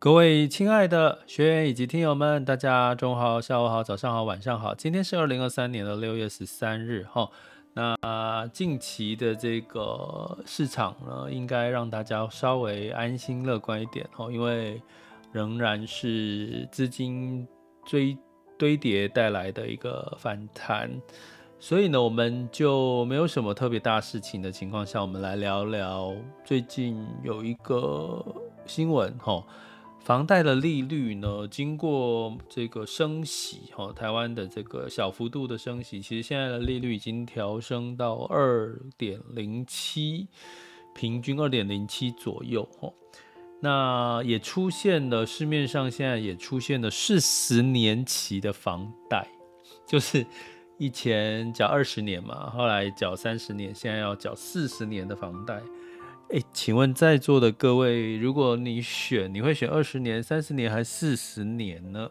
各位亲爱的学员以及听友们，大家中午好、下午好、早上好、晚上好。今天是二零二三年的六月十三日，哈。那近期的这个市场呢，应该让大家稍微安心乐观一点，哈，因为仍然是资金追堆叠带来的一个反弹，所以呢，我们就没有什么特别大事情的情况下，我们来聊聊最近有一个新闻，哈。房贷的利率呢，经过这个升息，哈，台湾的这个小幅度的升息，其实现在的利率已经调升到二点零七，平均二点零七左右，哈。那也出现了市面上现在也出现了四十年期的房贷，就是以前缴二十年嘛，后来缴三十年，现在要缴四十年的房贷。哎，请问在座的各位，如果你选，你会选二十年、三十年还是四十年呢？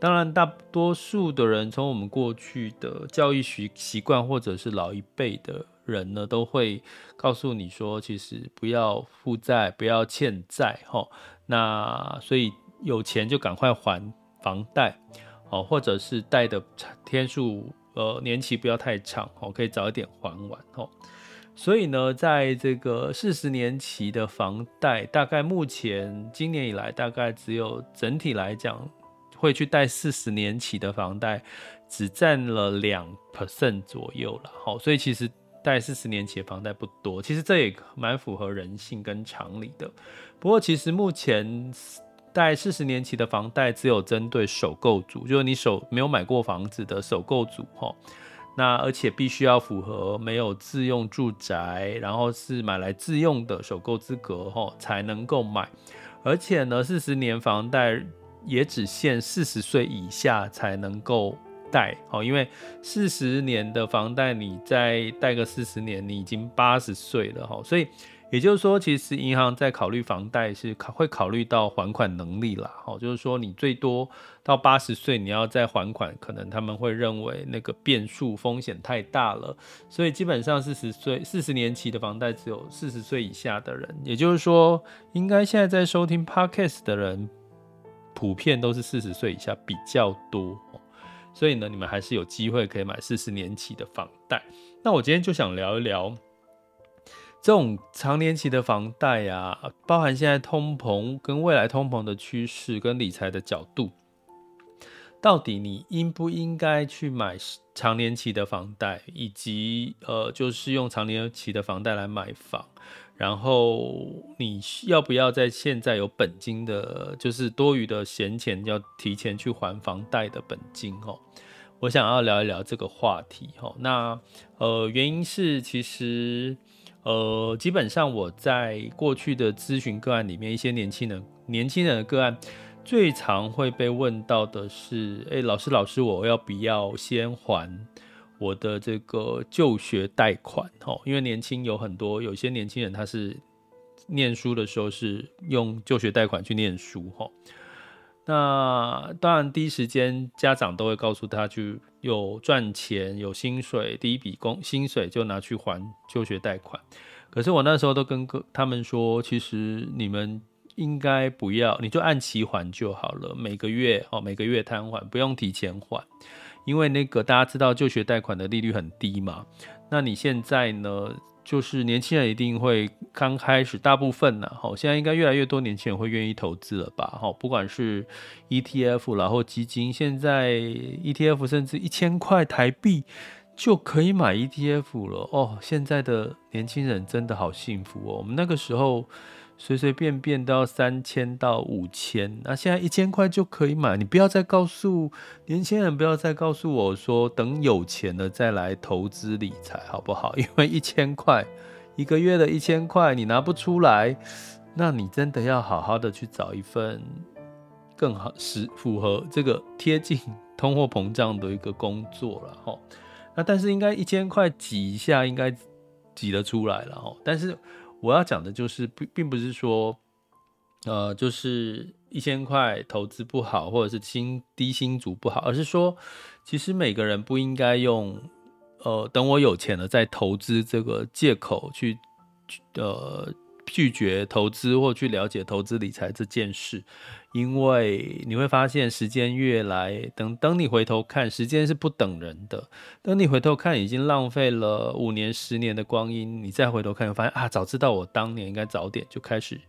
当然，大多数的人从我们过去的教育习习惯，或者是老一辈的人呢，都会告诉你说，其实不要负债，不要欠债，哈。那所以有钱就赶快还房贷，哦，或者是贷的天数，呃，年期不要太长，哦，可以早一点还完，哦。所以呢，在这个四十年期的房贷，大概目前今年以来，大概只有整体来讲，会去贷四十年期的房贷，只占了两 percent 左右了。好，所以其实贷四十年期的房贷不多，其实这也蛮符合人性跟常理的。不过，其实目前贷四十年期的房贷，只有针对首购族，就是你手没有买过房子的首购族，哈。那而且必须要符合没有自用住宅，然后是买来自用的首购资格吼，才能够买。而且呢，四十年房贷也只限四十岁以下才能够贷哦，因为四十年的房贷你再贷个四十年，你已经八十岁了哈，所以。也就是说，其实银行在考虑房贷是考会考虑到还款能力啦。好，就是说你最多到八十岁你要再还款，可能他们会认为那个变数风险太大了。所以基本上四十岁四十年期的房贷只有四十岁以下的人。也就是说，应该现在在收听 Podcast 的人，普遍都是四十岁以下比较多。所以呢，你们还是有机会可以买四十年期的房贷。那我今天就想聊一聊。这种长年期的房贷啊，包含现在通膨跟未来通膨的趋势跟理财的角度，到底你应不应该去买长年期的房贷，以及呃，就是用长年期的房贷来买房，然后你要不要在现在有本金的，就是多余的闲钱，要提前去还房贷的本金哦？我想要聊一聊这个话题哦。那呃，原因是其实。呃，基本上我在过去的咨询个案里面，一些年轻人、年轻人的个案，最常会被问到的是：哎，老师，老师，我要不要先还我的这个就学贷款？哦，因为年轻有很多，有些年轻人他是念书的时候是用就学贷款去念书，哈。那当然，第一时间家长都会告诉他，就有赚钱、有薪水，第一笔工薪水就拿去还就学贷款。可是我那时候都跟他们说，其实你们应该不要，你就按期还就好了，每个月哦，每个月摊还，不用提前还，因为那个大家知道就学贷款的利率很低嘛。那你现在呢？就是年轻人一定会刚开始，大部分呢，好，现在应该越来越多年轻人会愿意投资了吧？好，不管是 ETF 然后基金，现在 ETF 甚至一千块台币就可以买 ETF 了哦。现在的年轻人真的好幸福哦。我们那个时候。随随便便都要三千到五千，那现在一千块就可以买。你不要再告诉年轻人，不要再告诉我说等有钱了再来投资理财，好不好？因为一千块一个月的一千块你拿不出来，那你真的要好好的去找一份更好、是符合这个贴近通货膨胀的一个工作了哈。那但是应该一千块挤一下应该挤得出来了哈，但是。我要讲的就是，并并不是说，呃，就是一千块投资不好，或者是薪低薪族不好，而是说，其实每个人不应该用，呃，等我有钱了再投资这个借口去，呃。拒绝投资或去了解投资理财这件事，因为你会发现时间越来，等等你回头看，时间是不等人的。等你回头看，已经浪费了五年、十年的光阴，你再回头看，发现啊，早知道我当年应该早点就开始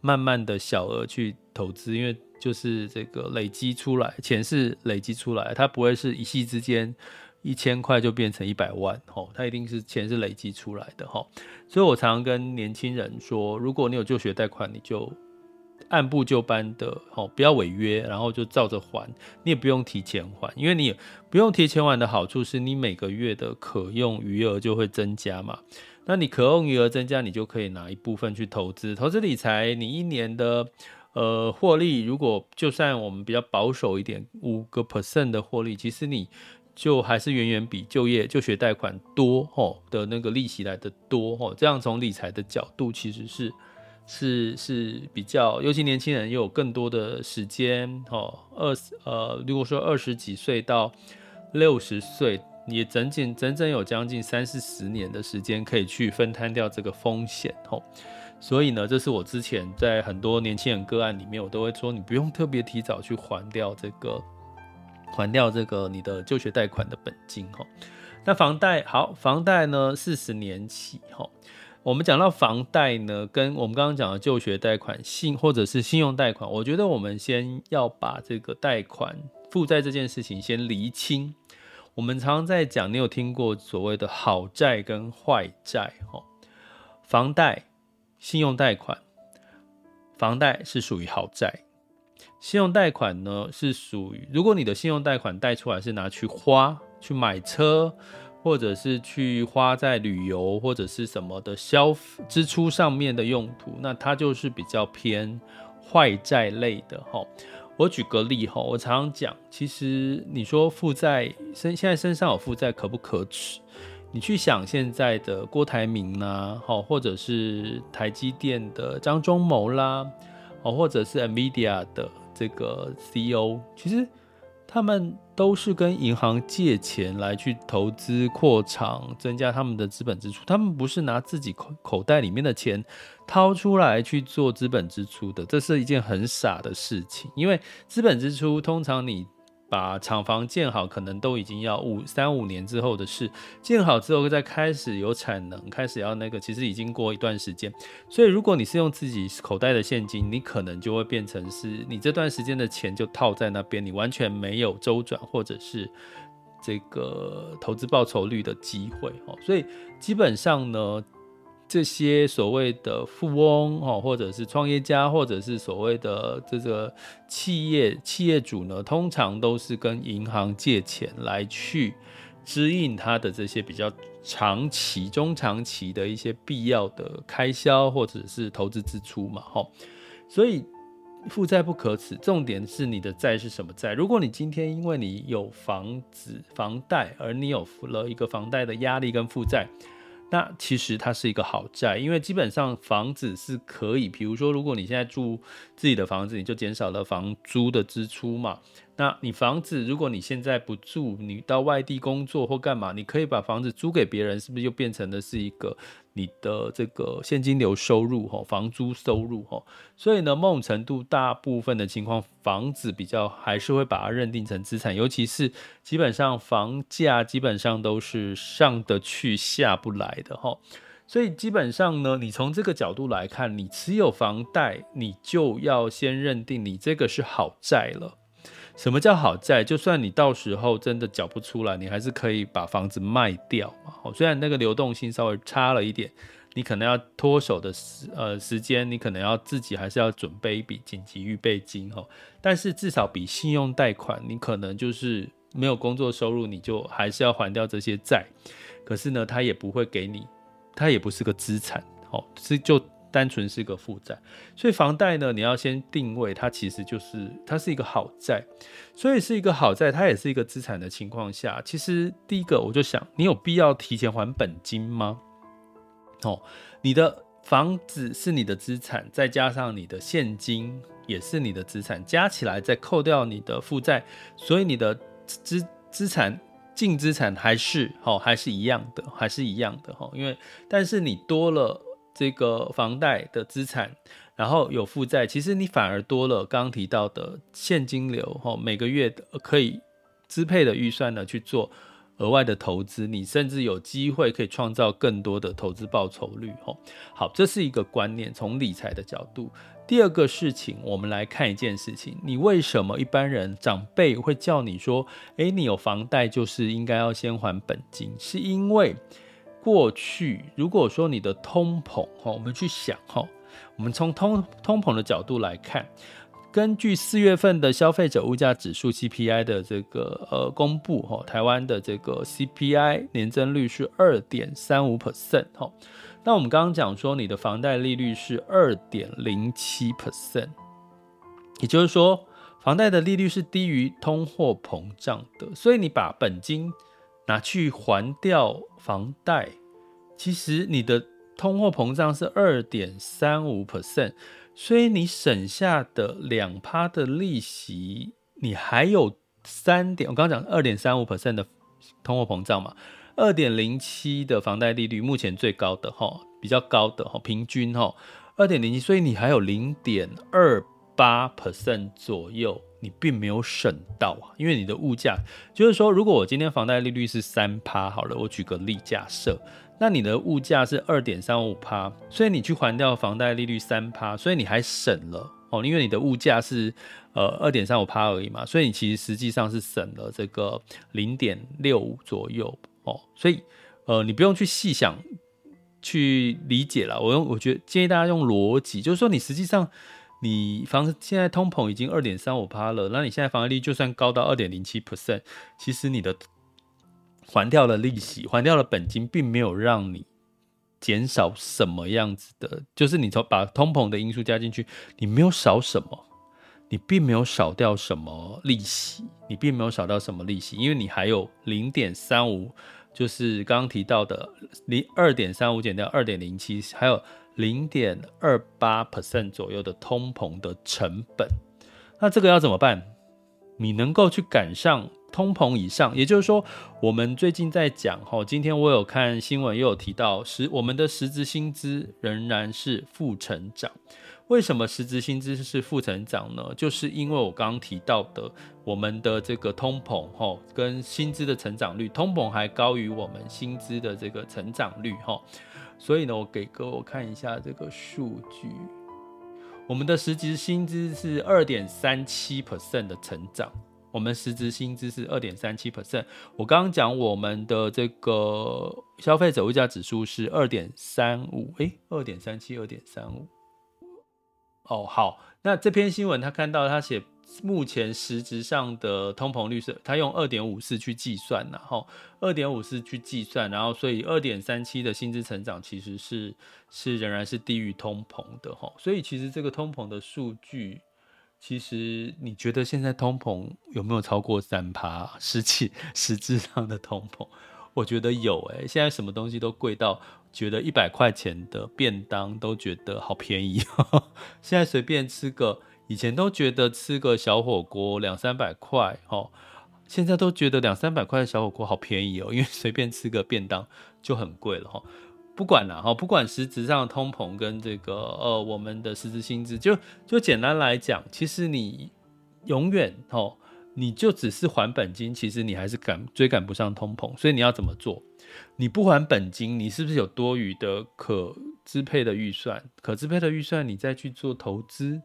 慢慢的小额去投资，因为就是这个累积出来，钱是累积出来，它不会是一夕之间。一千块就变成一百万，吼，它一定是钱是累积出来的，吼，所以我常常跟年轻人说，如果你有就学贷款，你就按部就班的，吼，不要违约，然后就照着还，你也不用提前还，因为你不用提前还的好处是你每个月的可用余额就会增加嘛，那你可用余额增加，你就可以拿一部分去投资，投资理财，你一年的呃获利，如果就算我们比较保守一点，五个 percent 的获利，其实你。就还是远远比就业就学贷款多吼的那个利息来的多吼，这样从理财的角度其实是是是比较，尤其年轻人又有更多的时间吼，二十呃如果说二十几岁到六十岁，也整整整整有将近三四十年的时间可以去分摊掉这个风险吼，所以呢，这是我之前在很多年轻人个案里面，我都会说你不用特别提早去还掉这个。还掉这个你的就学贷款的本金哈，那房贷好，房贷呢四十年起哈。我们讲到房贷呢，跟我们刚刚讲的就学贷款信或者是信用贷款，我觉得我们先要把这个贷款负债这件事情先厘清。我们常常在讲，你有听过所谓的好债跟坏债哈？房贷、信用贷款，房贷是属于好债。信用贷款呢是属于，如果你的信用贷款贷出来是拿去花、去买车，或者是去花在旅游或者是什么的消支出上面的用途，那它就是比较偏坏债类的哈。我举个例哈，我常常讲，其实你说负债身现在身上有负债可不可耻？你去想现在的郭台铭呐，好，或者是台积电的张忠谋啦，哦，或者是 NVIDIA 的。这个 CEO 其实他们都是跟银行借钱来去投资扩厂，增加他们的资本支出。他们不是拿自己口口袋里面的钱掏出来去做资本支出的，这是一件很傻的事情。因为资本支出通常你。把厂房建好，可能都已经要五三五年之后的事。建好之后再开始有产能，开始要那个，其实已经过一段时间。所以如果你是用自己口袋的现金，你可能就会变成是你这段时间的钱就套在那边，你完全没有周转或者是这个投资报酬率的机会哦。所以基本上呢。这些所谓的富翁哦，或者是创业家，或者是所谓的这个企业企业主呢，通常都是跟银行借钱来去支应他的这些比较长期、中长期的一些必要的开销，或者是投资支出嘛，哈。所以负债不可耻，重点是你的债是什么债？如果你今天因为你有房子房贷，而你有了一个房贷的压力跟负债。那其实它是一个好债，因为基本上房子是可以，比如说，如果你现在住自己的房子，你就减少了房租的支出嘛。那你房子，如果你现在不住，你到外地工作或干嘛，你可以把房子租给别人，是不是就变成的是一个你的这个现金流收入哈，房租收入哈？所以呢，某种程度，大部分的情况，房子比较还是会把它认定成资产，尤其是基本上房价基本上都是上得去下不来的哈。所以基本上呢，你从这个角度来看，你持有房贷，你就要先认定你这个是好债了。什么叫好债？就算你到时候真的缴不出来，你还是可以把房子卖掉嘛。哦，虽然那个流动性稍微差了一点，你可能要脱手的时呃时间，你可能要自己还是要准备一笔紧急预备金哈。但是至少比信用贷款，你可能就是没有工作收入，你就还是要还掉这些债。可是呢，他也不会给你，他也不是个资产，哦，是就。单纯是个负债，所以房贷呢，你要先定位它，其实就是它是一个好债，所以是一个好债，它也是一个资产的情况下，其实第一个我就想，你有必要提前还本金吗？哦，你的房子是你的资产，再加上你的现金也是你的资产，加起来再扣掉你的负债，所以你的资资产净资产还是哦，还是一样的，还是一样的哈，因为但是你多了。这个房贷的资产，然后有负债，其实你反而多了刚刚提到的现金流，哈，每个月可以支配的预算呢去做额外的投资，你甚至有机会可以创造更多的投资报酬率，哈。好，这是一个观念，从理财的角度。第二个事情，我们来看一件事情，你为什么一般人长辈会叫你说，诶，你有房贷就是应该要先还本金，是因为。过去，如果说你的通膨哈，我们去想哈，我们从通通膨的角度来看，根据四月份的消费者物价指数 CPI 的这个呃公布哈，台湾的这个 CPI 年增率是二点三五 percent 哈，那我们刚刚讲说你的房贷利率是二点零七 percent，也就是说房贷的利率是低于通货膨胀的，所以你把本金。拿去还掉房贷，其实你的通货膨胀是二点三五 percent，所以你省下的两趴的利息，你还有三点，我刚刚讲二点三五 percent 的通货膨胀嘛，二点零七的房贷利率目前最高的哈，比较高的哈，平均哈二点零七，所以你还有零点二八 percent 左右。你并没有省到啊，因为你的物价就是说，如果我今天房贷利率是三趴，好了，我举个例假设，那你的物价是二点三五趴，所以你去还掉房贷利率三趴，所以你还省了哦，因为你的物价是呃二点三五趴而已嘛，所以你其实实际上是省了这个零点六五左右哦，所以呃你不用去细想去理解了，我用我觉得建议大家用逻辑，就是说你实际上。你房子现在通膨已经二点三五趴了，那你现在房贷利率就算高到二点零七 percent，其实你的还掉的利息、还掉的本金，并没有让你减少什么样子的，就是你从把通膨的因素加进去，你没有少什么，你并没有少掉什么利息，你并没有少掉什么利息，因为你还有零点三五，就是刚刚提到的零二点三五减掉二点零七，还有。零点二八 percent 左右的通膨的成本，那这个要怎么办？你能够去赶上通膨以上，也就是说，我们最近在讲哈，今天我有看新闻，又有提到，实我们的实质薪资仍然是负成长。为什么实质薪资是负成长呢？就是因为我刚刚提到的，我们的这个通膨哈，跟薪资的成长率，通膨还高于我们薪资的这个成长率哈。所以呢，我给各位看一下这个数据，我们的实质薪资是二点三七 percent 的成长，我们实质薪资是二点三七 percent。我刚刚讲我们的这个消费者物价指数是二点三五，诶，二点三七，二点三五。哦，好，那这篇新闻他看到他写。目前实质上的通膨率是，他用二点五四去计算，然后二点五四去计算，然后所以二点三七的薪资成长其实是是仍然是低于通膨的哈，所以其实这个通膨的数据，其实你觉得现在通膨有没有超过三趴？实 际实质上的通膨，我觉得有诶、现在什么东西都贵到觉得一百块钱的便当都觉得好便宜，现在随便吃个。以前都觉得吃个小火锅两三百块，哦，现在都觉得两三百块的小火锅好便宜哦，因为随便吃个便当就很贵了，哈。不管了，哈，不管实质上的通膨跟这个呃我们的实质薪资，就就简单来讲，其实你永远哦。你就只是还本金，其实你还是赶追赶不上通膨，所以你要怎么做？你不还本金，你是不是有多余的可支配的预算？可支配的预算，你再去做投资，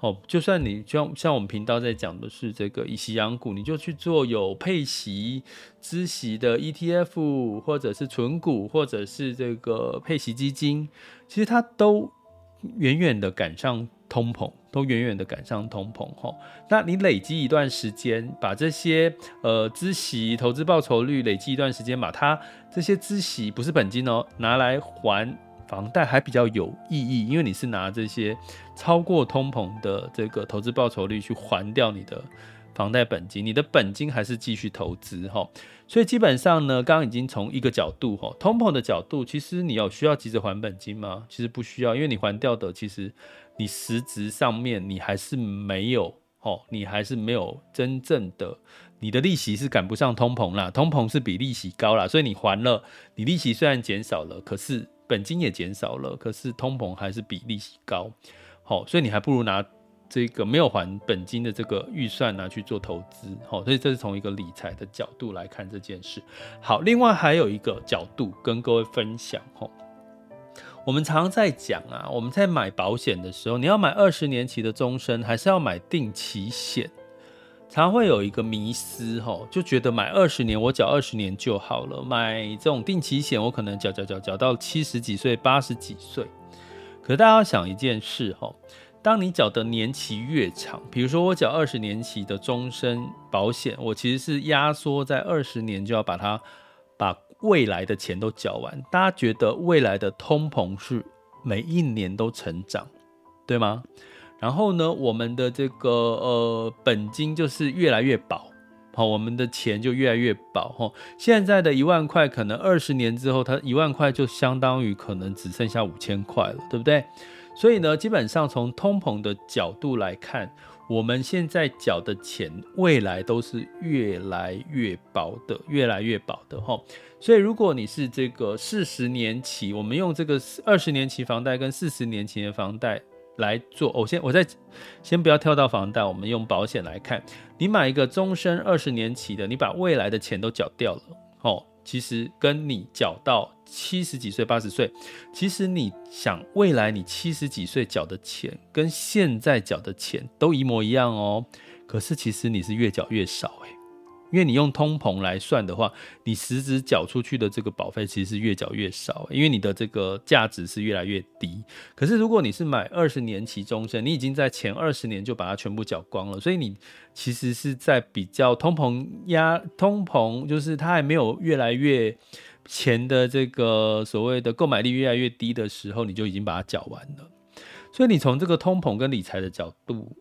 哦，就算你像像我们频道在讲的是这个以息养股，你就去做有配息、孳息的 ETF，或者是存股，或者是这个配息基金，其实它都远远的赶上。通膨都远远的赶上通膨吼，那你累积一段时间，把这些呃孳息投资报酬率累积一段时间，把它这些孳息不是本金哦，拿来还房贷还比较有意义，因为你是拿这些超过通膨的这个投资报酬率去还掉你的房贷本金，你的本金还是继续投资哈，所以基本上呢，刚刚已经从一个角度哈，通膨的角度，其实你有需要急着还本金吗？其实不需要，因为你还掉的其实你实质上面你还是没有哦，你还是没有真正的你的利息是赶不上通膨啦，通膨是比利息高啦，所以你还了，你利息虽然减少了，可是本金也减少了，可是通膨还是比利息高，好，所以你还不如拿。这个没有还本金的这个预算拿去做投资，好，所以这是从一个理财的角度来看这件事。好，另外还有一个角度跟各位分享，吼，我们常常在讲啊，我们在买保险的时候，你要买二十年期的终身，还是要买定期险？常会有一个迷思，吼，就觉得买二十年我缴二十年就好了，买这种定期险我可能缴缴缴缴到七十几岁、八十几岁。可大家要想一件事，吼。当你缴的年期越长，比如说我缴二十年期的终身保险，我其实是压缩在二十年就要把它把未来的钱都缴完。大家觉得未来的通膨是每一年都成长，对吗？然后呢，我们的这个呃本金就是越来越薄，好，我们的钱就越来越薄。哈，现在的一万块，可能二十年之后，它一万块就相当于可能只剩下五千块了，对不对？所以呢，基本上从通膨的角度来看，我们现在缴的钱，未来都是越来越薄的，越来越薄的哈。所以如果你是这个四十年期，我们用这个二十年期房贷跟四十年期的房贷来做，我先我再先不要跳到房贷，我们用保险来看，你买一个终身二十年期的，你把未来的钱都缴掉了，哦。其实跟你缴到七十几岁、八十岁，其实你想未来你七十几岁缴的钱，跟现在缴的钱都一模一样哦。可是其实你是越缴越少诶。因为你用通膨来算的话，你实质缴出去的这个保费其实是越缴越少，因为你的这个价值是越来越低。可是如果你是买二十年期终身，你已经在前二十年就把它全部缴光了，所以你其实是在比较通膨压通膨，就是它还没有越来越钱的这个所谓的购买力越来越低的时候，你就已经把它缴完了。所以你从这个通膨跟理财的角度，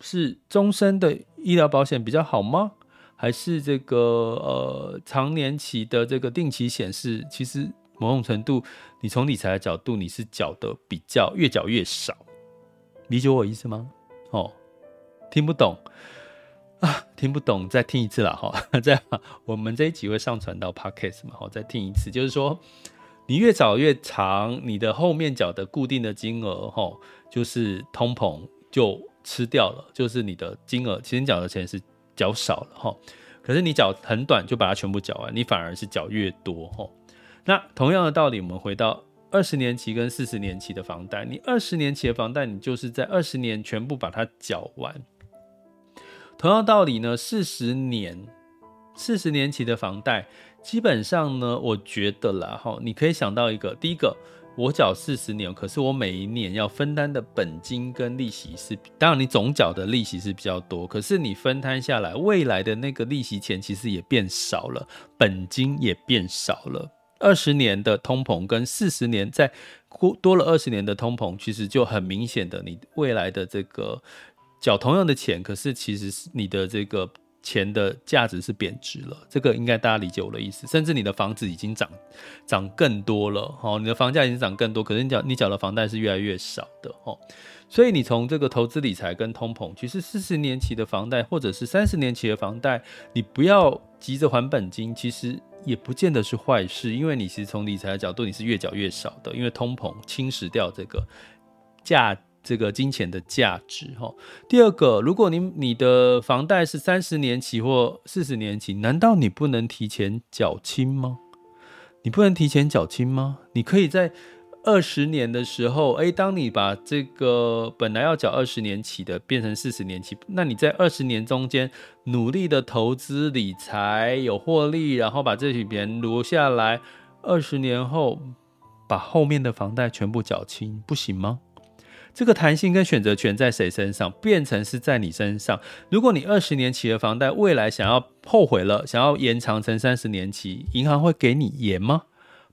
是终身的医疗保险比较好吗？还是这个呃长年期的这个定期显示，其实某种程度，你从理财的角度，你是缴的比较越缴越少，理解我意思吗？哦，听不懂啊，听不懂，再听一次啦哈，这样我们这一集会上传到 Podcast 嘛，好，再听一次，就是说你越缴越长，你的后面缴的固定的金额哈，就是通膨就吃掉了，就是你的金额，其实缴的钱是。缴少了哈，可是你缴很短就把它全部缴完，你反而是缴越多哈。那同样的道理，我们回到二十年期跟四十年期的房贷，你二十年期的房贷，你就是在二十年全部把它缴完。同样道理呢，四十年四十年期的房贷，基本上呢，我觉得啦哈，你可以想到一个，第一个。我缴四十年，可是我每一年要分担的本金跟利息是，当然你总缴的利息是比较多，可是你分摊下来，未来的那个利息钱其实也变少了，本金也变少了。二十年的通膨跟四十年再多了二十年的通膨，其实就很明显的，你未来的这个缴同样的钱，可是其实是你的这个钱的价值是贬值了，这个应该大家理解我的意思。甚至你的房子已经涨涨更多了，哦，你的房价已经涨更多，可是你缴你缴的房贷是越来越少的，哦。所以你从这个投资理财跟通膨，其实四十年期的房贷或者是三十年期的房贷，你不要急着还本金，其实也不见得是坏事，因为你其实从理财的角度，你是越缴越少的，因为通膨侵蚀掉这个价。这个金钱的价值哈。第二个，如果你你的房贷是三十年期或四十年期，难道你不能提前缴清吗？你不能提前缴清吗？你可以在二十年的时候，诶，当你把这个本来要缴二十年期的变成四十年期，那你在二十年中间努力的投资理财有获利，然后把这笔钱留下来，二十年后把后面的房贷全部缴清，不行吗？这个弹性跟选择权在谁身上？变成是在你身上。如果你二十年期的房贷，未来想要后悔了，想要延长成三十年期，银行会给你延吗？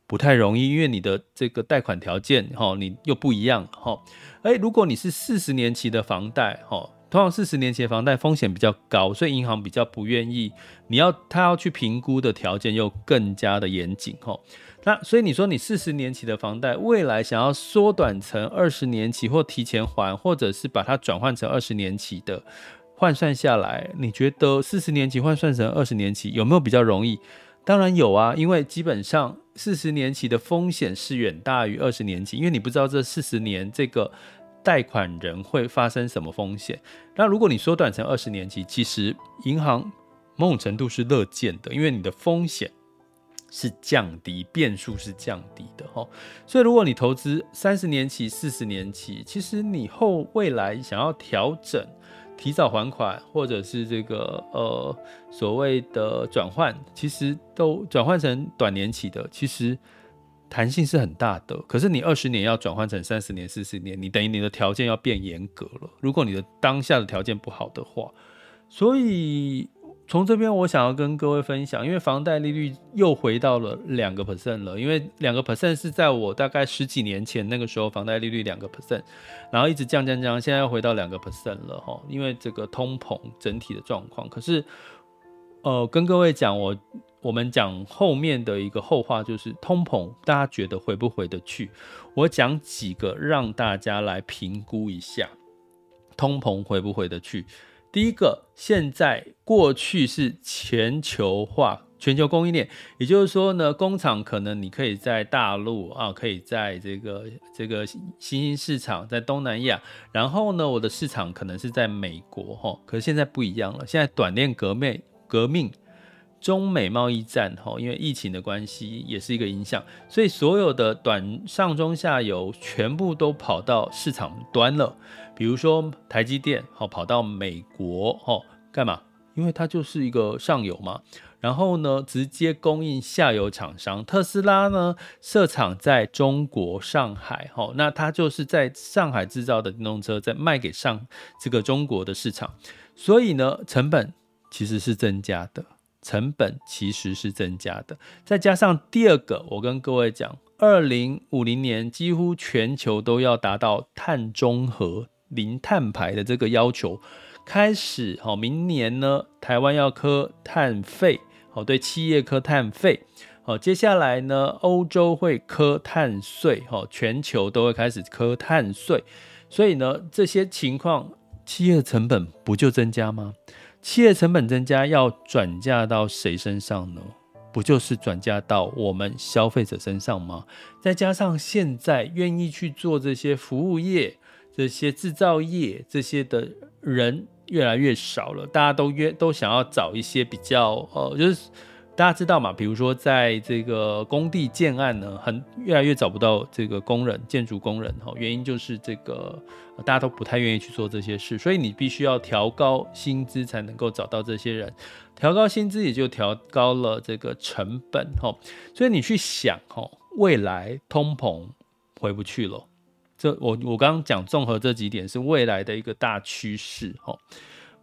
不太容易，因为你的这个贷款条件，哈，你又不一样，哈。诶，如果你是四十年期的房贷，哈，通常四十年期的房贷风险比较高，所以银行比较不愿意。你要他要去评估的条件又更加的严谨，哈。那所以你说你四十年期的房贷，未来想要缩短成二十年期或提前还，或者是把它转换成二十年期的，换算下来，你觉得四十年期换算成二十年期有没有比较容易？当然有啊，因为基本上四十年期的风险是远大于二十年期，因为你不知道这四十年这个贷款人会发生什么风险。那如果你缩短成二十年期，其实银行某种程度是乐见的，因为你的风险。是降低，变数是降低的哈，所以如果你投资三十年期、四十年期，其实你后未来想要调整、提早还款，或者是这个呃所谓的转换，其实都转换成短年期的，其实弹性是很大的。可是你二十年要转换成三十年、四十年，你等于你的条件要变严格了。如果你的当下的条件不好的话，所以。从这边，我想要跟各位分享，因为房贷利率又回到了两个 percent 了。因为两个 percent 是在我大概十几年前那个时候，房贷利率两个 percent，然后一直降降降，现在又回到两个 percent 了哈。因为这个通膨整体的状况，可是呃，跟各位讲，我我们讲后面的一个后话，就是通膨，大家觉得回不回得去？我讲几个让大家来评估一下，通膨回不回得去。第一个，现在过去是全球化、全球供应链，也就是说呢，工厂可能你可以在大陆啊，可以在这个这个新兴市场，在东南亚，然后呢，我的市场可能是在美国哈。可是现在不一样了，现在短链革命革命，中美贸易战哈，因为疫情的关系也是一个影响，所以所有的短上中下游全部都跑到市场端了。比如说台积电，好跑到美国，哦，干嘛？因为它就是一个上游嘛。然后呢，直接供应下游厂商。特斯拉呢，设厂在中国上海，好，那它就是在上海制造的电动车，在卖给上这个中国的市场。所以呢，成本其实是增加的，成本其实是增加的。再加上第二个，我跟各位讲，二零五零年几乎全球都要达到碳中和。零碳排的这个要求开始，好，明年呢，台湾要科碳费，好，对企业科碳费，好，接下来呢，欧洲会科碳税，好，全球都会开始科碳税，所以呢，这些情况，企业成本不就增加吗？企业成本增加要转嫁到谁身上呢？不就是转嫁到我们消费者身上吗？再加上现在愿意去做这些服务业。这些制造业这些的人越来越少了，大家都约都想要找一些比较呃，就是大家知道嘛，比如说在这个工地建案呢，很越来越找不到这个工人，建筑工人哈，原因就是这个大家都不太愿意去做这些事，所以你必须要调高薪资才能够找到这些人，调高薪资也就调高了这个成本哈，所以你去想哈，未来通膨回不去了。这我我刚刚讲综合这几点是未来的一个大趋势哈，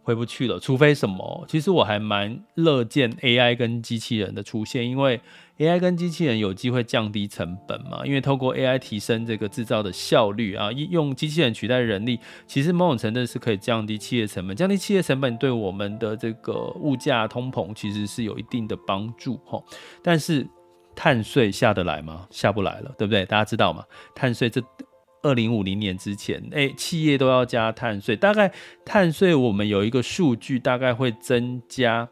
回不去了，除非什么？其实我还蛮乐见 AI 跟机器人的出现，因为 AI 跟机器人有机会降低成本嘛。因为透过 AI 提升这个制造的效率啊，用机器人取代人力，其实某种程度是可以降低企业成本。降低企业成本对我们的这个物价通膨其实是有一定的帮助哈。但是碳税下得来吗？下不来了，对不对？大家知道吗？碳税这。二零五零年之前，哎，企业都要加碳税。大概碳税我们有一个数据，大概会增加、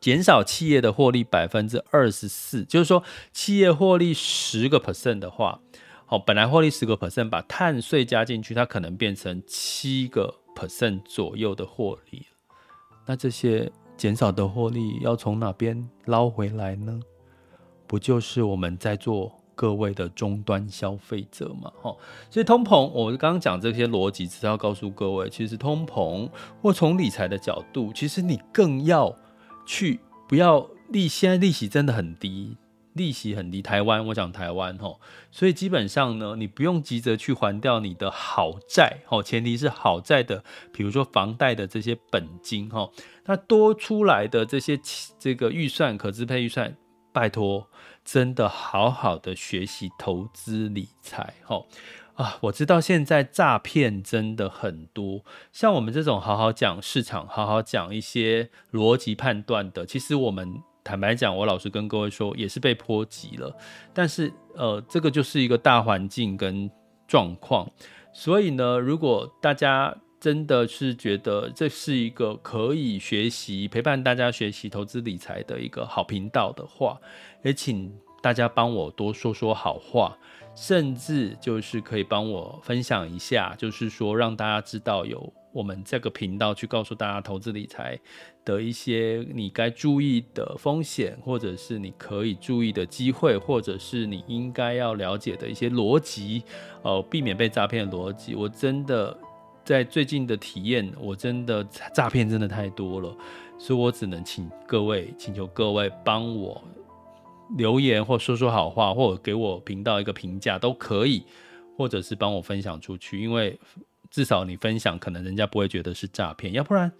减少企业的获利百分之二十四。就是说，企业获利十个 percent 的话，好，本来获利十个 percent，把碳税加进去，它可能变成七个 percent 左右的获利。那这些减少的获利要从哪边捞回来呢？不就是我们在做？各位的终端消费者嘛，哈，所以通膨，我刚刚讲这些逻辑，只是要告诉各位，其实通膨或从理财的角度，其实你更要去不要利，现在利息真的很低，利息很低。台湾，我讲台湾，哈，所以基本上呢，你不用急着去还掉你的好债，哈，前提是好债的，比如说房贷的这些本金，哈，那多出来的这些这个预算可支配预算，拜托。真的好好的学习投资理财，吼啊！我知道现在诈骗真的很多，像我们这种好好讲市场、好好讲一些逻辑判断的，其实我们坦白讲，我老实跟各位说，也是被波及了。但是呃，这个就是一个大环境跟状况，所以呢，如果大家真的是觉得这是一个可以学习、陪伴大家学习投资理财的一个好频道的话，也请大家帮我多说说好话，甚至就是可以帮我分享一下，就是说让大家知道有我们这个频道去告诉大家投资理财的一些你该注意的风险，或者是你可以注意的机会，或者是你应该要了解的一些逻辑，呃，避免被诈骗的逻辑。我真的。在最近的体验，我真的诈骗真的太多了，所以我只能请各位，请求各位帮我留言或说说好话，或者给我频道一个评价都可以，或者是帮我分享出去，因为至少你分享，可能人家不会觉得是诈骗，要不然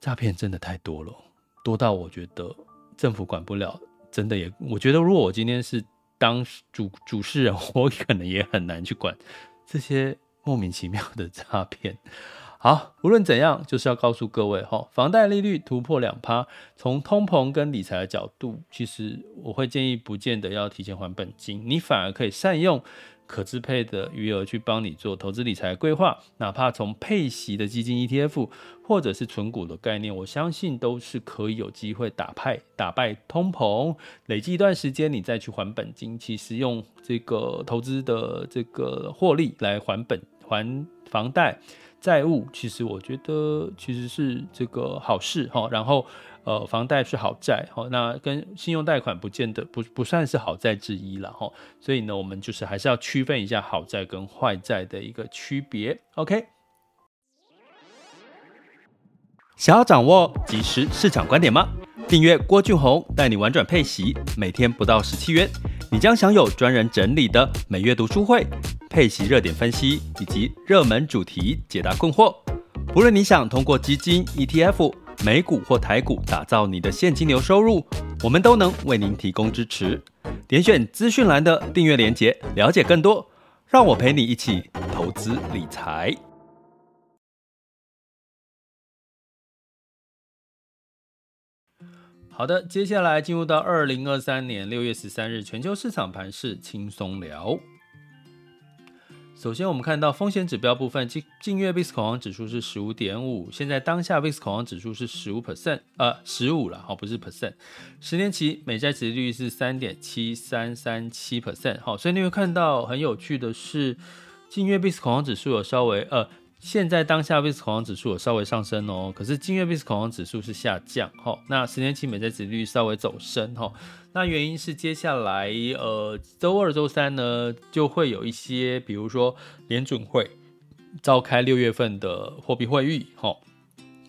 诈骗真的太多了，多到我觉得政府管不了，真的也，我觉得如果我今天是当主主事人，我可能也很难去管这些。莫名其妙的诈骗，好，无论怎样，就是要告诉各位哈，房贷利率突破两趴，从通膨跟理财的角度，其实我会建议，不见得要提前还本金，你反而可以善用可支配的余额去帮你做投资理财规划，哪怕从配息的基金 ETF 或者是存股的概念，我相信都是可以有机会打败打败通膨，累积一段时间你再去还本金，其实用这个投资的这个获利来还本。还房贷债务，其实我觉得其实是这个好事哈。然后呃，房贷是好债哈，那跟信用贷款不见得不不算是好债之一了哈。所以呢，我们就是还是要区分一下好债跟坏债的一个区别。OK，想要掌握即时市场观点吗？订阅郭俊宏带你玩转配息，每天不到十七元，你将享有专人整理的每月读书会。配息热点分析以及热门主题解答困惑，不论你想通过基金、ETF、美股或台股打造你的现金流收入，我们都能为您提供支持。点选资讯栏的订阅连结，了解更多。让我陪你一起投资理财。好的，接下来进入到二零二三年六月十三日全球市场盘势轻松聊。首先，我们看到风险指标部分，近近月 VIX 恐慌指数是十五点五，现在当下 VIX 恐慌指数是十五 percent，呃，十五了，好，不是 percent。十年期美债殖利率是三点七三三七 percent，好，所以你会看到很有趣的是，近月 VIX 恐慌指数有稍微呃。现在当下 VIX 恐慌指数有稍微上升哦，可是今月 VIX 恐慌指数是下降哈。那十年期美债殖率稍微走升哈。那原因是接下来呃周二、周三呢就会有一些，比如说联准会召开六月份的货币会议哈。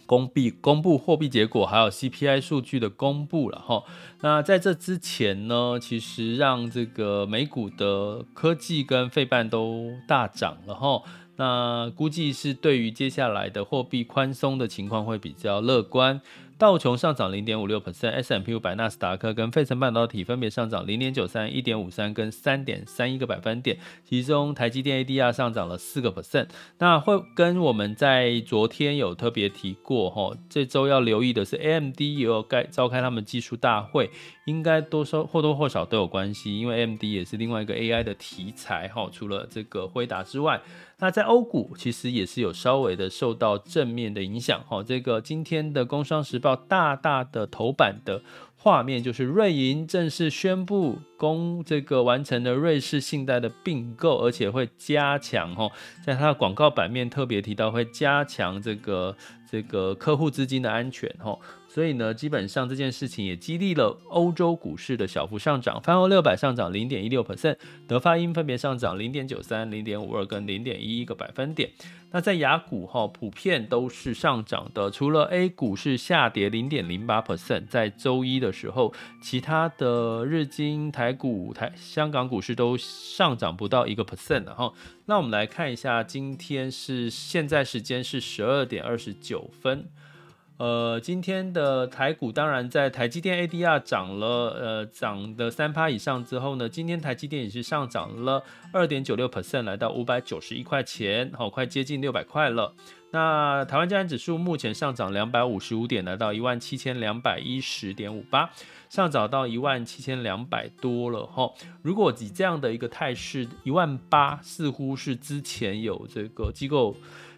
公币公布货币结果，还有 CPI 数据的公布了哈。那在这之前呢，其实让这个美股的科技跟费半都大涨了哈。那估计是对于接下来的货币宽松的情况会比较乐观。道琼上涨零点五六 percent，S&P 五百、纳斯达克跟费城半导体分别上涨零点九三、一点五三跟三点三一个百分点，其中台积电 ADR 上涨了四个 percent。那会跟我们在昨天有特别提过哈，这周要留意的是 AMD 也有该召开他们技术大会，应该多少或多或少都有关系，因为 M D 也是另外一个 AI 的题材哈，除了这个辉达之外。那在欧股其实也是有稍微的受到正面的影响哈，这个今天的《工商时报》大大的头版的画面就是瑞银正式宣布公这个完成了瑞士信贷的并购，而且会加强哈，在它的广告版面特别提到会加强这个这个客户资金的安全哈。所以呢，基本上这件事情也激励了欧洲股市的小幅上涨，泛欧六百上涨零点一六 percent，德法英分别上涨零点九三、零点五二跟零点一一个百分点。那在雅股哈，普遍都是上涨的，除了 A 股是下跌零点零八 percent，在周一的时候，其他的日经、台股、台香港股市都上涨不到一个 percent 的哈。那我们来看一下，今天是现在时间是十二点二十九分。呃，今天的台股当然在台积电 ADR 涨了，呃，涨的三趴以上之后呢，今天台积电也是上涨了二点九六 percent，来到五百九十一块钱，好，快接近六百块了。那台湾加权指数目前上涨两百五十五点，来到一万七千两百一十点五八，上涨到一万七千两百多了哈。如果以这样的一个态势，一万八似乎是之前有这个机构。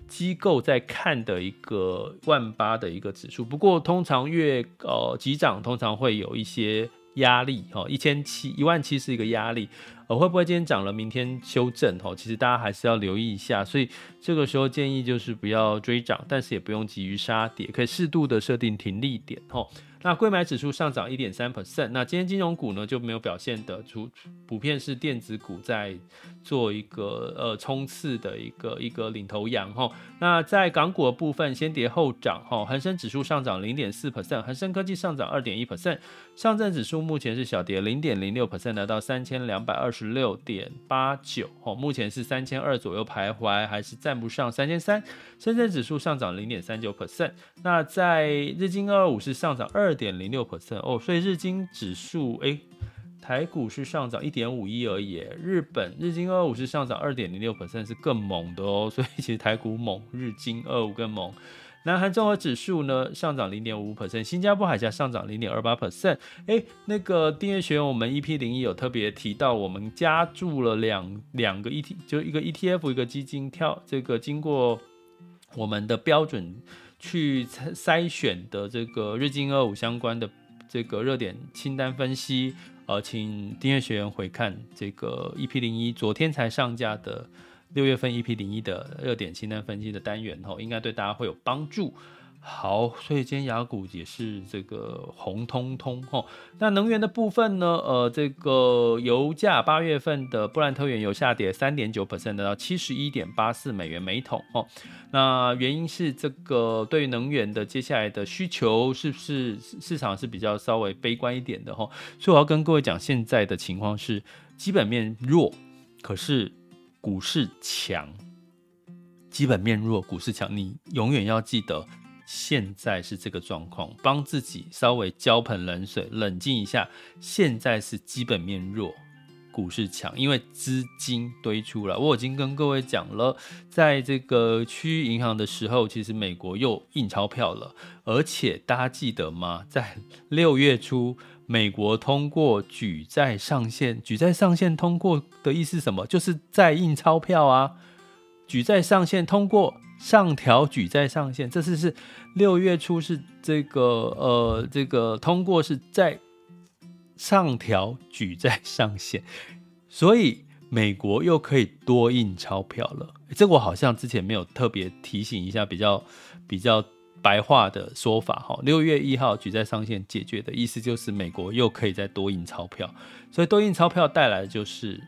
机构在看的一个万八的一个指数，不过通常越呃急涨，通常会有一些压力哈，一千七一万七是一个压力，呃会不会今天涨了，明天修正哈？其实大家还是要留意一下，所以这个时候建议就是不要追涨，但是也不用急于杀跌，可以适度的设定停利点哈。那柜买指数上涨一点三 percent，那今天金融股呢就没有表现的出，普遍是电子股在做一个呃冲刺的一个一个领头羊哈。那在港股的部分先跌后涨哈，恒生指数上涨零点四 percent，恒生科技上涨二点一 percent，上证指数目前是小跌零点零六 percent，来到三千两百二十六点八九哦，目前是三千二左右徘徊，还是站不上三千三。深圳指数上涨零点三九 percent，那在日经二二五是上涨二点零六 percent 哦，所以日经指数诶，台股是上涨一点五一而已，日本日经二五是上涨二点零六 percent 是更猛的哦，所以其实台股猛，日经二五更猛。南韩综合指数呢上涨零点五 percent，新加坡海峡上涨零点二八 percent。哎，那个订阅学员，我们 EP 零一有特别提到，我们加注了两两个 ET，就一个 ETF 一个基金跳这个经过我们的标准。去筛选的这个日经二五相关的这个热点清单分析，呃，请订阅学员回看这个 EP 零一昨天才上架的六月份 EP 零一的热点清单分析的单元吼，应该对大家会有帮助。好，所以今天雅股也是这个红彤彤哈。那能源的部分呢？呃，这个油价八月份的布兰特原油下跌三点九 percent，到七十一点八四美元每桶哦。那原因是这个对于能源的接下来的需求是不是市场是比较稍微悲观一点的哈？所以我要跟各位讲，现在的情况是基本面弱，可是股市强。基本面弱，股市强，你永远要记得。现在是这个状况，帮自己稍微浇盆冷水，冷静一下。现在是基本面弱，股市强，因为资金堆出来。我已经跟各位讲了，在这个区域银行的时候，其实美国又印钞票了，而且大家记得吗？在六月初，美国通过举债上限，举债上限通过的意思是什么？就是在印钞票啊，举债上限通过。上调举债上限，这次是六月初是这个呃这个通过是在上调举债上限，所以美国又可以多印钞票了。这个我好像之前没有特别提醒一下，比较比较白话的说法哈。六月一号举债上限解决的意思就是美国又可以再多印钞票，所以多印钞票带来的就是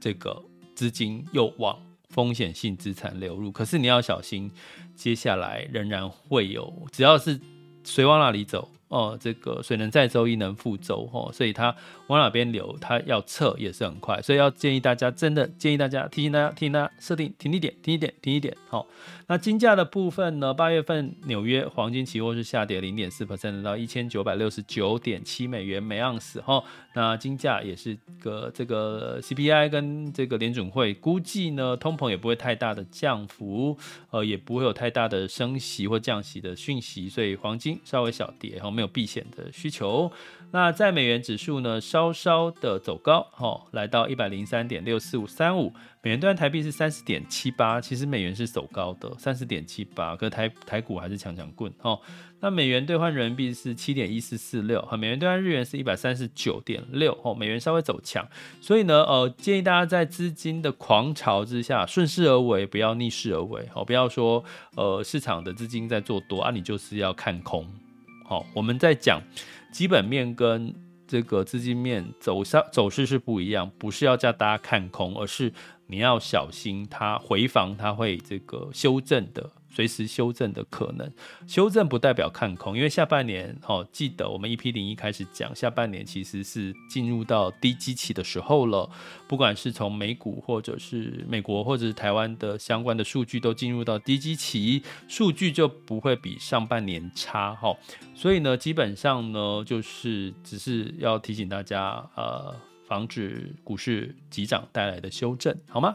这个资金又往。风险性资产流入，可是你要小心，接下来仍然会有，只要是谁往哪里走，哦，这个水能载舟，亦能覆舟吼，所以它往哪边流，它要撤也是很快，所以要建议大家，真的建议大家提醒大家，提醒大家设定停一点，停一点，停一点。好，那金价的部分呢？八月份纽约黄金期货是下跌零点四 percent，到一千九百六十九点七美元每盎司哈。那金价也是个这个 CPI 跟这个联准会估计呢，通膨也不会太大的降幅，呃，也不会有太大的升息或降息的讯息，所以黄金稍微小跌然后，没有避险的需求。那在美元指数呢，稍稍的走高，哈，来到一百零三点六四五三五，美元兑台币是三十点七八，其实美元是走高的，三十点七八，可台台股还是强强棍，哈。那美元兑换人民币是七点一四四六，哈，美元兑换日元是一百三十九点六，哈，美元稍微走强，所以呢，呃，建议大家在资金的狂潮之下，顺势而为，不要逆势而为，哦，不要说，呃，市场的资金在做多啊，你就是要看空，好，我们在讲。基本面跟这个资金面走向走势是不一样，不是要叫大家看空，而是你要小心它回防，它会这个修正的。随时修正的可能，修正不代表看空，因为下半年哦，记得我们 EP 零一开始讲，下半年其实是进入到低基期的时候了。不管是从美股或者是美国或者是台湾的相关的数据都进入到低基期，数据就不会比上半年差哈。所以呢，基本上呢，就是只是要提醒大家，呃，防止股市急涨带来的修正，好吗？